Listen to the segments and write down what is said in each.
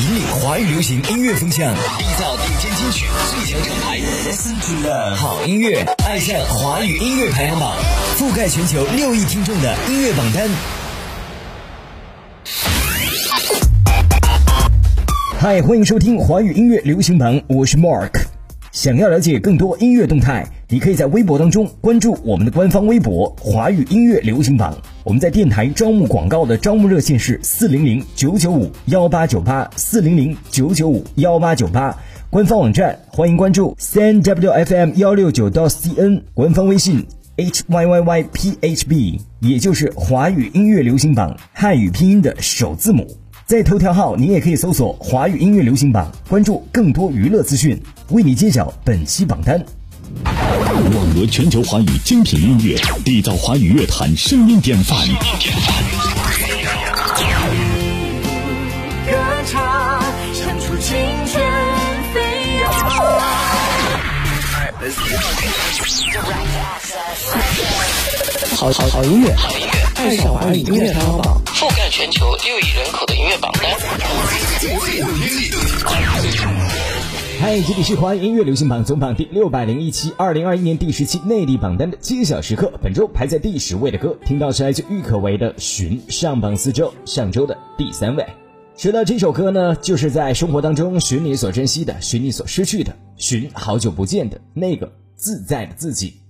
引领华语流行音乐风向，缔造顶尖金曲最强厂牌。Listen to love，好音乐，爱上华语音乐排行榜，覆盖全球六亿听众的音乐榜单。嗨，欢迎收听华语音乐流行榜，我是 Mark。想要了解更多音乐动态，你可以在微博当中关注我们的官方微博“华语音乐流行榜”。我们在电台招募广告的招募热线是四零零九九五幺八九八四零零九九五幺八九八。官方网站欢迎关注 n w f m 幺六九到 cn，官方微信 h y y y p h b，也就是华语音乐流行榜汉语拼音的首字母。在头条号，你也可以搜索“华语音乐流行榜”，关注更多娱乐资讯，为你揭晓本期榜单。网罗全球华语精品音乐，缔造华语乐坛声音典范。歌唱，唱出青春飞扬。好好好音乐，好音乐，爱上华语音乐排行榜，覆盖全球六亿人口的音乐榜单。嗨，这里是华语音乐流行榜总榜第六百零一期，二零二一年第十期内地榜单的揭晓时刻。本周排在第十位的歌，听到是来自郁可唯的《寻》，上榜四周，上周的第三位。说到这首歌呢，就是在生活当中寻你所珍惜的，寻你所失去的，寻好久不见的那个自在的自己。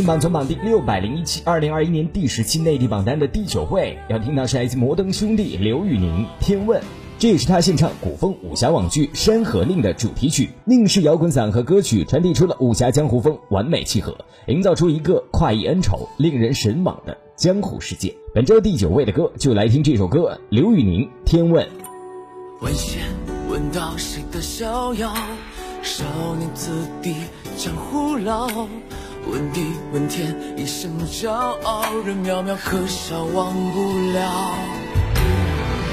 华语音乐流行榜总榜第六百零一期，二零二一年第十期内地榜单的第九位，要听到是来自摩登兄弟刘宇宁《天问》，这也是他献唱古风武侠网剧《山河令》的主题曲。宁氏摇滚嗓和歌曲传递出了武侠江湖风，完美契合，营造出一个快意恩仇、令人神往的江湖世界。本周第九位的歌，就来听这首歌，刘宇宁《天问》。问仙问到谁的逍遥？少年子弟江湖老。问地问天一生骄傲，人渺渺可笑忘不了。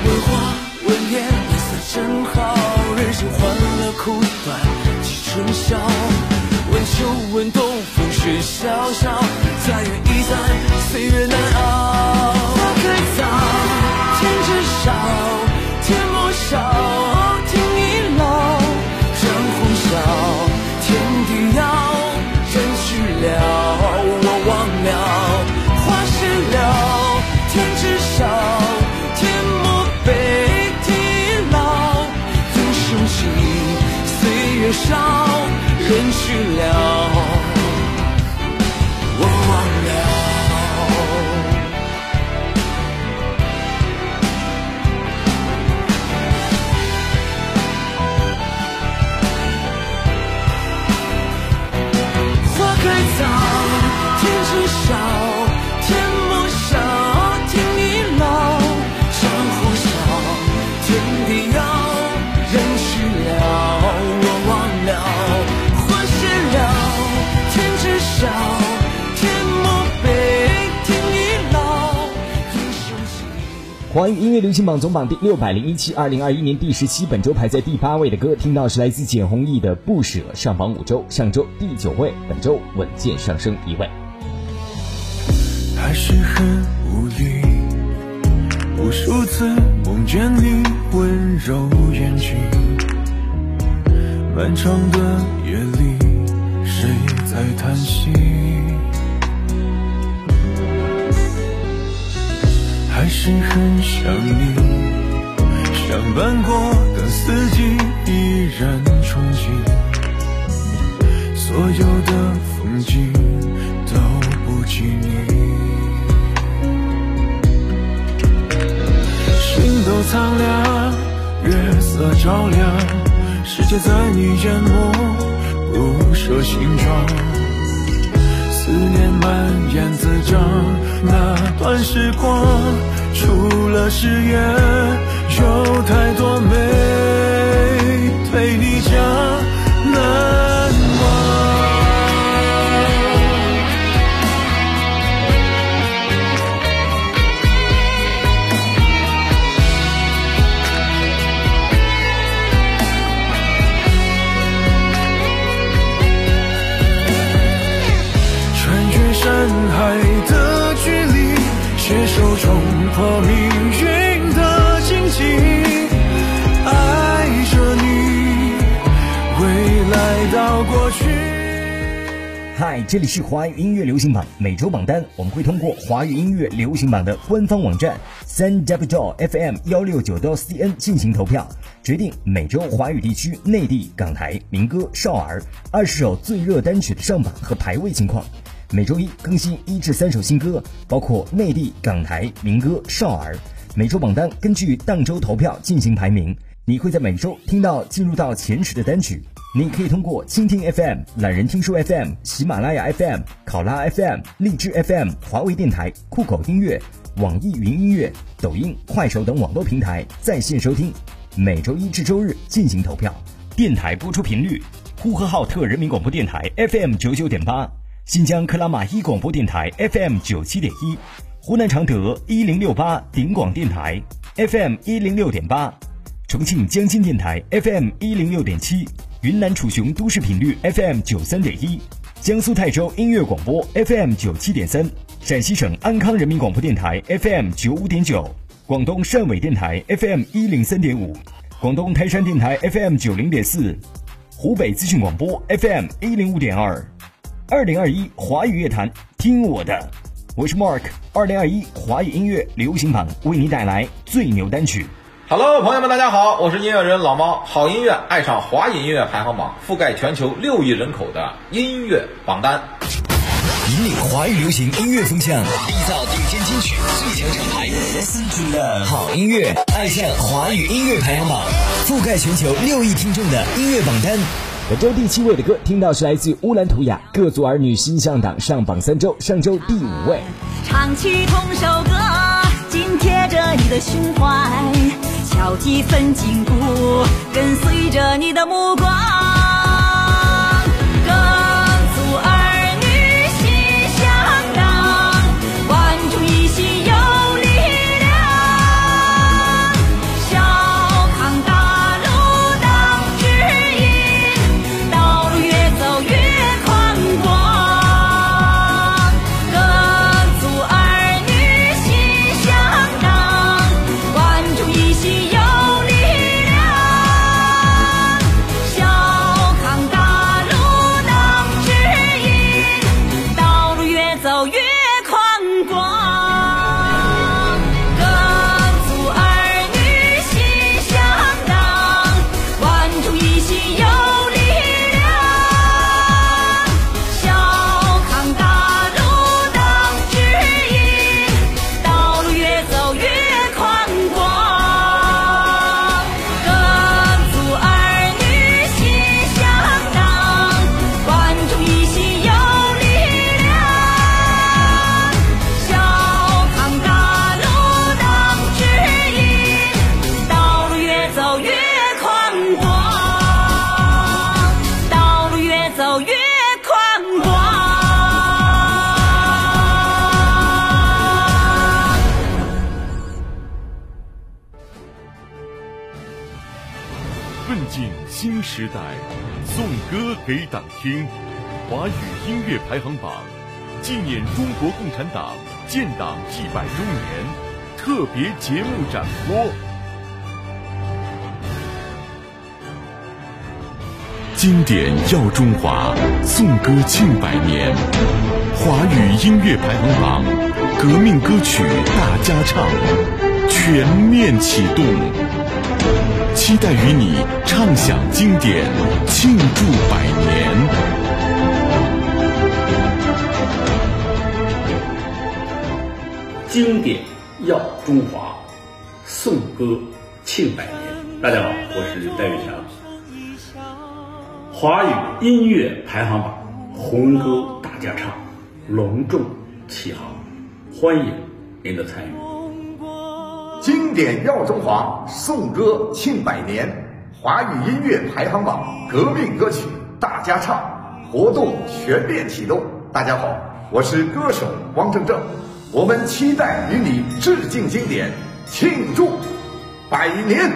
问花问叶颜色真好，人生欢乐苦短几春宵。问秋问冬风雪萧萧，再远亦在岁月难熬。花开早，天知晓，天莫笑，天已老，江湖笑，了，华语音乐流行榜总榜第六百零一期，二零二一年第十期，本周排在第八位的歌，听到是来自简弘亦的《不舍》，上榜五周，上周第九位，本周稳健上升一位。还是很无力，无数次梦见你温柔眼睛，漫长的夜里，谁在叹息？是很想你，相伴过的四季依然憧憬，所有的风景都不及你。心都苍凉，月色照亮，世界在你眼眸不舍形状。思念蔓延滋长，那段时光，除了誓言，有太多没对你讲嗨，这里是华语音乐流行榜每周榜单，我们会通过华语音乐流行榜的官方网站三 w fm 幺六九 cn 进行投票，决定每周华语地区内地、港台民歌、少儿二十首最热单曲的上榜和排位情况。每周一更新一至三首新歌，包括内地、港台民歌、少儿。每周榜单根据当周投票进行排名，你会在每周听到进入到前十的单曲。你可以通过蜻蜓 FM、懒人听书 FM、喜马拉雅 FM、考拉 FM、荔枝 FM、华为电台、酷狗音乐、网易云音乐、抖音、快手等网络平台在线收听。每周一至周日进行投票。电台播出频率：呼和浩特人民广播电台 FM 九九点八，新疆克拉玛依广播电台 FM 九七点一，湖南常德一零六八顶广电台 FM 一零六点八，重庆江津电台 FM 一零六点七。云南楚雄都市频率 FM 九三点一，江苏泰州音乐广播 FM 九七点三，陕西省安康人民广播电台 FM 九五点九，广东汕尾电台 FM 一零三点五，广东台山电台 FM 九零点四，湖北资讯广播 FM 一零五点二。二零二一华语乐坛，听我的，我是 Mark。二零二一华语音乐流行榜为你带来最牛单曲。Hello，朋友们，大家好，我是音乐人老猫。好音乐爱上华语音乐排行榜，覆盖全球六亿人口的音乐榜单。引领华语流行音乐风向，缔造顶尖金曲最强厂牌。Listen to love，好音乐，爱上华语音乐排行榜，覆盖全球六亿听众的音乐榜单。本周第七位的歌，听到是来自乌兰图雅《各族儿女心向党》，上榜三周，上周第五位。唱起同首歌，紧贴着你的胸怀，要几分筋骨，跟随着你的目光。新时代，颂歌给党听。华语音乐排行榜纪念中国共产党建党一百周年特别节目展播。经典耀中华，颂歌庆百年。华语音乐排行榜革命歌曲大家唱全面启动，期待与你畅享经典，庆祝百年。经典耀中华，颂歌庆百年。大家好，我是戴玉强。华语音乐排行榜红歌大家唱隆重启航，欢迎您的参与。经典耀中华，颂歌庆百年。华语音乐排行榜革命歌曲大家唱活动全面启动。大家好，我是歌手汪正正，我们期待与你致敬经典，庆祝百年。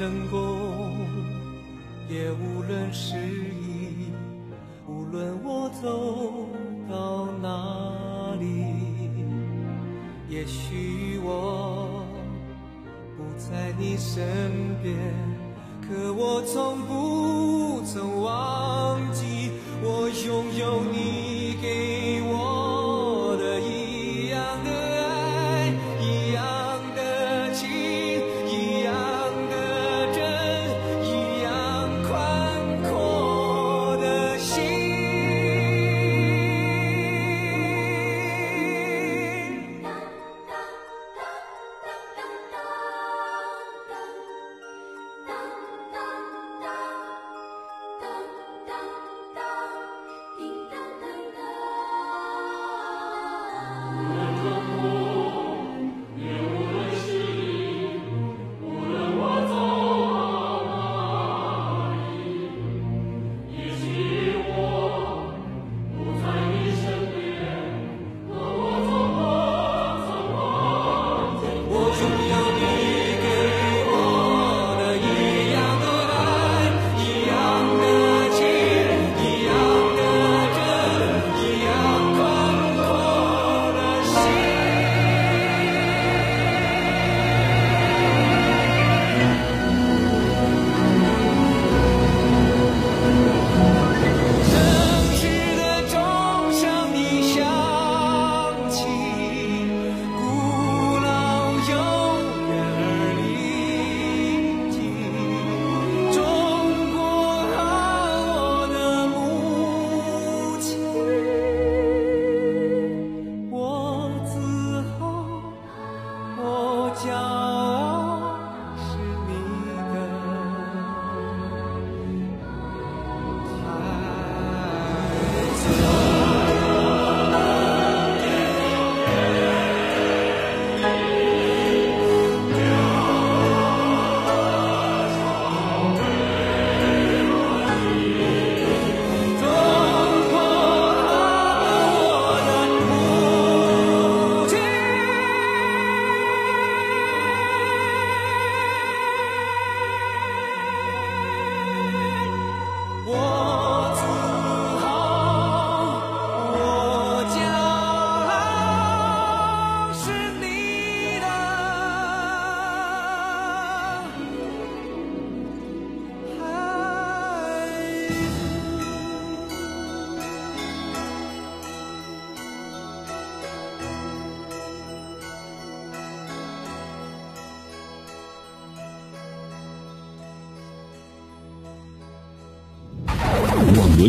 成功，也无论失意，无论我走到哪里，也许我不在你身边，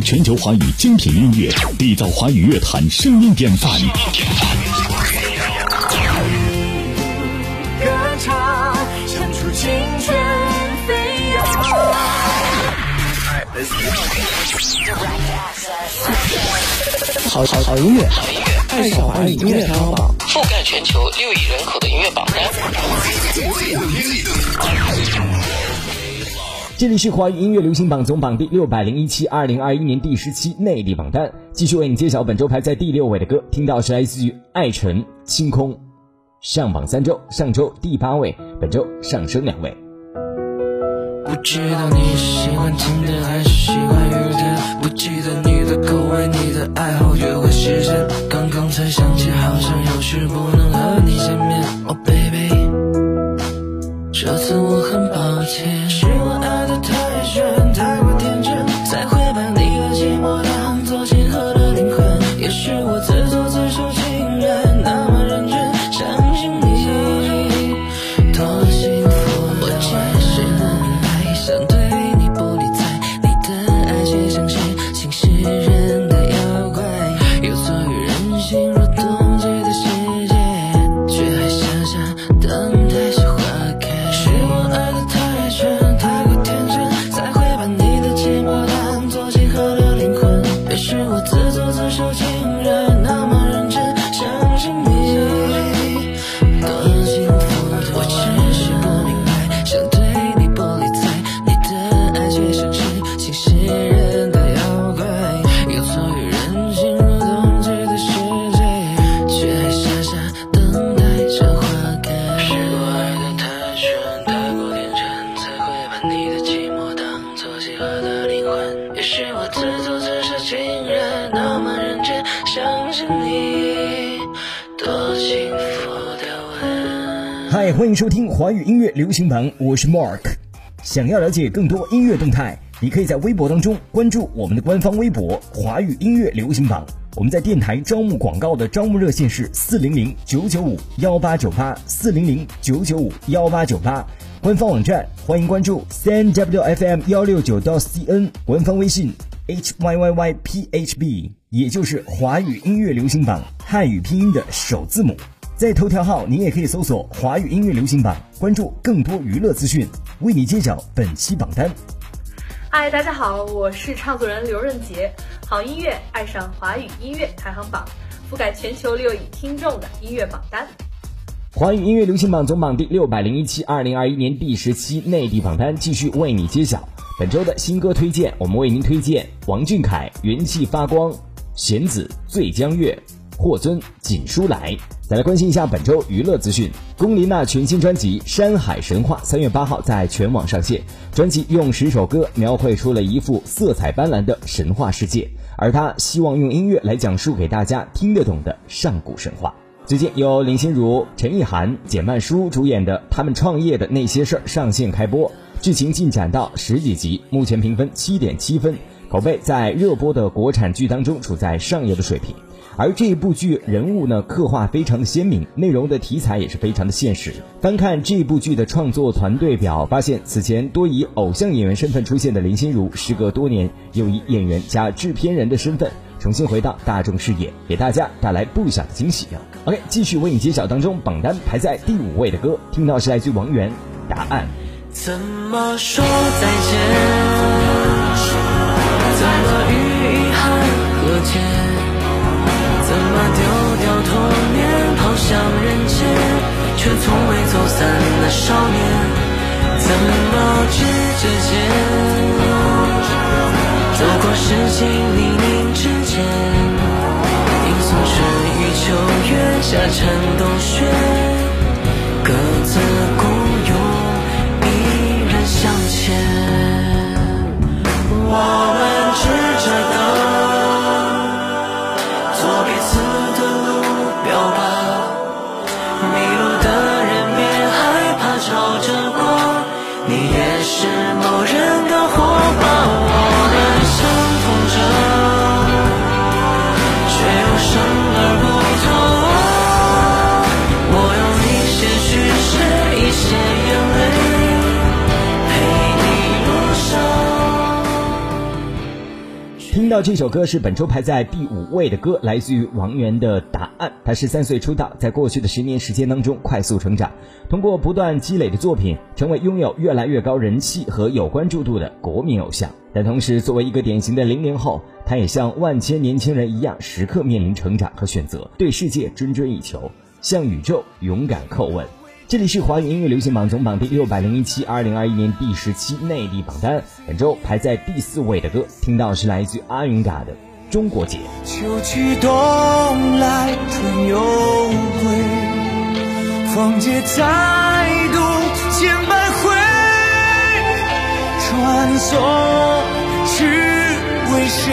全球华语精品音乐，缔造华语乐坛声音典范。歌唱，唱出青春飞扬。好好好音乐，爱上华语音乐排行榜，覆盖全球六亿人口的音乐榜单。这里是华语音乐流行榜总榜第六百零一期，二零二一年第十期内地榜单，继续为你揭晓本周排在第六位的歌。听到是来自于艾辰《清空》，上榜三周，上周第八位，本周上升两位。不知道你是喜欢晴天还是喜欢雨天，不记得你的口味，你的爱好，约会时间。刚刚才想起，好像有事不能和你见面。Oh baby，这次我很抱歉，是欢迎收听华语音乐流行榜，我是 Mark。想要了解更多音乐动态，你可以在微博当中关注我们的官方微博“华语音乐流行榜”。我们在电台招募广告的招募热线是四零零九九五幺八九八四零零九九五幺八九八。官方网站欢迎关注 CNWFM 幺六九到 CN，官方微信 HYYYPHB，也就是华语音乐流行榜汉语拼音的首字母。在头条号，您也可以搜索“华语音乐流行榜”，关注更多娱乐资讯，为你揭晓本期榜单。嗨，大家好，我是唱作人刘润杰。好音乐，爱上华语音乐排行榜，覆盖全球六亿听众的音乐榜单。华语音乐流行榜总榜第六百零一期，二零二一年第十期内地榜单继续为你揭晓本周的新歌推荐。我们为您推荐王俊凯《元气发光》，弦子《醉江月》，霍尊《锦书来》。再来关心一下本周娱乐资讯。龚琳娜全新专辑《山海神话》三月八号在全网上线，专辑用十首歌描绘出了一幅色彩斑斓的神话世界，而她希望用音乐来讲述给大家听得懂的上古神话。最近由林心如、陈意涵、简曼书主演的《他们创业的那些事儿》上线开播，剧情进展到十几集，目前评分七点七分，口碑在热播的国产剧当中处在上游的水平。而这部剧人物呢刻画非常的鲜明，内容的题材也是非常的现实。翻看这部剧的创作团队表，发现此前多以偶像演员身份出现的林心如，时隔多年又以演员加制片人的身份重新回到大众视野，给大家带来不小的惊喜！OK，继续为你揭晓当中榜单排在第五位的歌，听到是来自王源，《答案》。怎么说再见？怎么与遗憾和解？丢掉童年，跑向人间，却从未走散的少年？怎么指着肩，走过世纪泥泞之间？迎送春雨秋月，夏蝉冬雪，各自孤勇，依然向前。到这首歌是本周排在第五位的歌，来自于王源的《答案》。他十三岁出道，在过去的十年时间当中快速成长，通过不断积累的作品，成为拥有越来越高人气和有关注度的国民偶像。但同时，作为一个典型的零零后，他也像万千年轻人一样，时刻面临成长和选择，对世界谆谆以求，向宇宙勇敢叩问。这里是华语音乐流行榜总榜第六百零一期，二零二一年第十期内地榜单。本周排在第四位的歌，听到是来自阿云嘎的《中国结》。秋去冬来春又归，风节再度千百回，穿梭是为谁？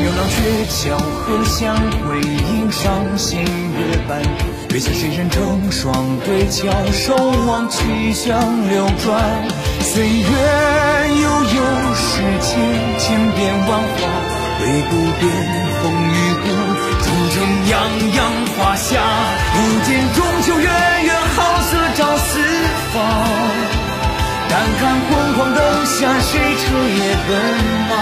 牛郎鹊桥和相会，映上弦月半。月下谁人成双对翘首望去向流转，岁月悠悠，世间千变万化，唯不变风雨过，终成泱泱华夏。不见中秋月圆，好色照四方。但看昏黄灯下，谁彻夜奔忙？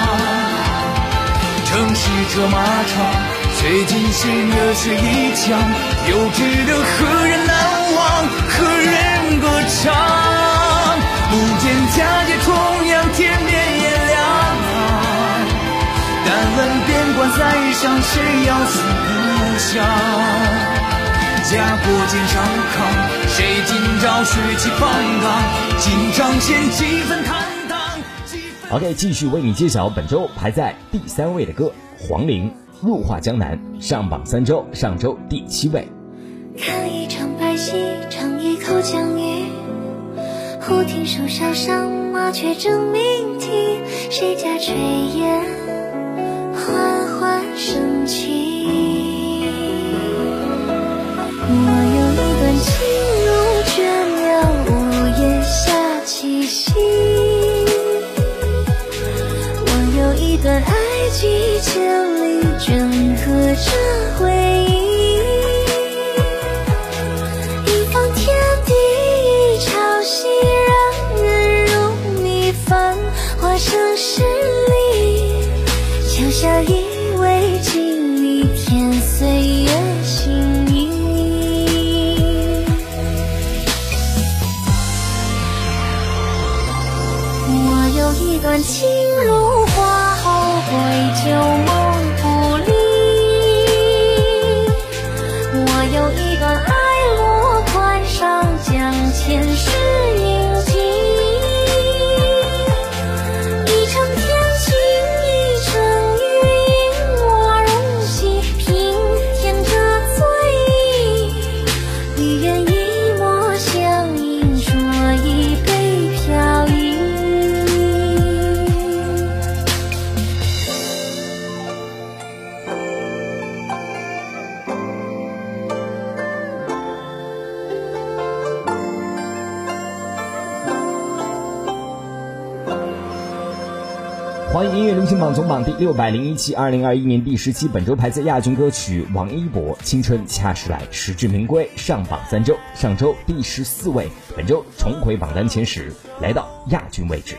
城市车马长。最尽心热血一腔，又值得何人难忘？何人歌唱？不见佳节重阳，天边也亮。但问边关塞上，谁要诉故乡？家国肩上扛，谁今朝血气方刚？今朝前几分坦荡？OK，继续为你揭晓本周排在第三位的歌，黄龄。入画江南上榜三周，上周第七位。看一场白戏，尝一口江鱼。忽听树梢上，麻雀争鸣啼。谁家炊烟缓缓升起？几千里。镌刻着回语音乐流行榜总榜第六百零一期，二零二一年第十期，本周排在亚军歌曲王一博《青春恰是来》，实至名归，上榜三周，上周第十四位，本周重回榜单前十，来到亚军位置。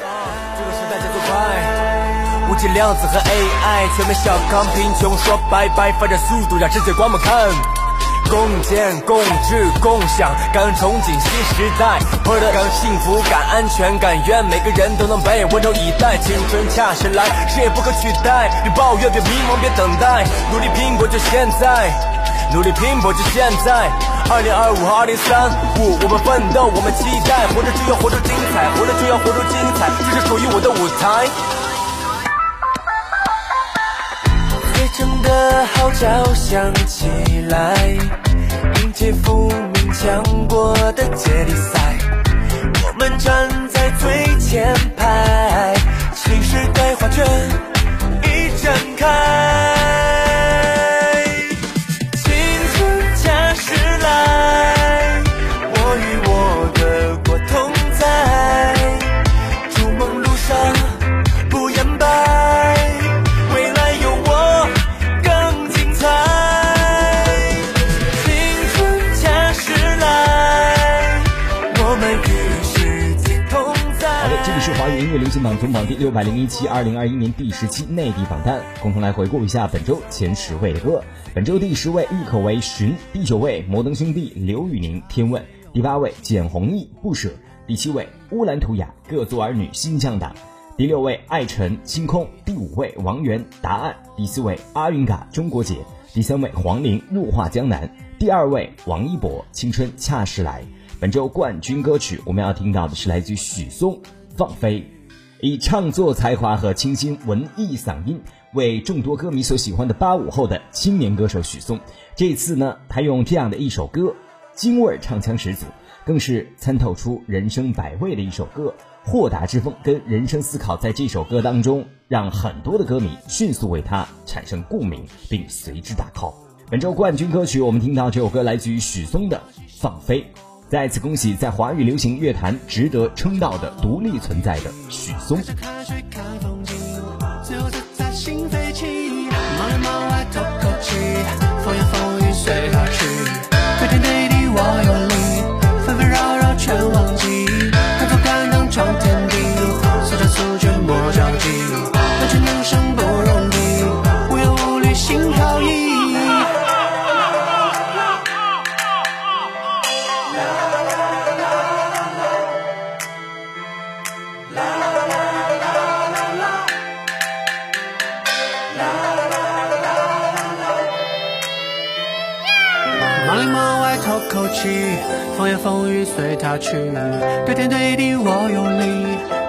这个时代节奏快，无极量子和 AI 全面小康，贫穷说拜拜，发展速度让世界光们看。共建、共治、共享，感恩憧憬新时代，获得感幸福感、安全感，愿每个人都能被温柔以待。青春恰时来，谁也不可取代。别抱怨，别迷茫，别等待，努力拼搏就现在，努力拼搏就现在。二零二五和二零三五，我们奋斗，我们期待，活着就要活出精彩，活着就要活出精彩，这是属于我的舞台。的号角响起来，迎接富民强国的接力赛。我们站在最前排，新时代画卷已展开。新榜总榜第六百零一期，二零二一年第十期内地榜单，共同来回顾一下本周前十位的歌。本周第十位郁可唯《寻》，第九位摩登兄弟刘宇宁《天问》，第八位简弘毅《不舍》，第七位乌兰图雅《各族儿女心向党》，第六位艾辰《星空》，第五位王源《答案》，第四位阿云嘎《中国结》，第三位黄龄《入画江南》，第二位王一博《青春恰是来》。本周冠军歌曲我们要听到的是来自于许嵩《放飞》，以唱作才华和清新文艺嗓音为众多歌迷所喜欢的八五后的青年歌手许嵩，这次呢，他用这样的一首歌，京味儿唱腔十足，更是参透出人生百味的一首歌，豁达之风跟人生思考在这首歌当中，让很多的歌迷迅速为他产生共鸣，并随之打 call。本周冠军歌曲我们听到这首歌来自于许嵩的《放飞》。再次恭喜在华语流行乐坛值得称道的独立存在的许嵩。门外透口气风言风语随他去，对天对地我有理，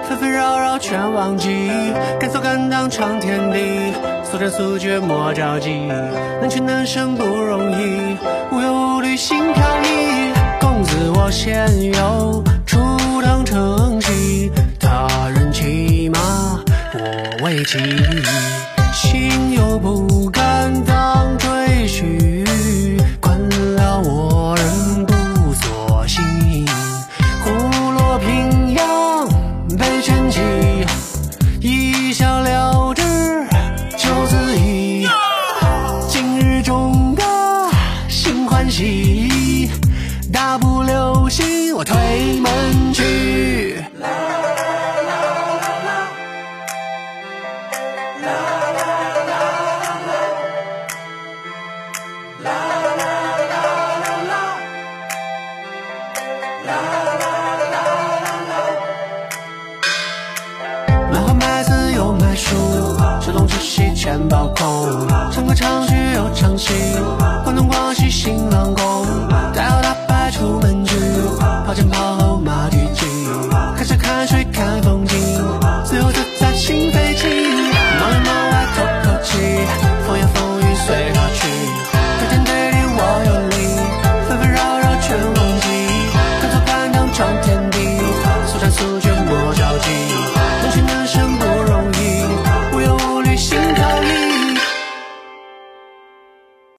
纷纷扰扰全忘记，敢做敢当闯天地，速战速决莫着急，能屈能伸不容易，无忧无虑心飘逸，公子我先有初当成戏，他人骑马我为骑，心有不甘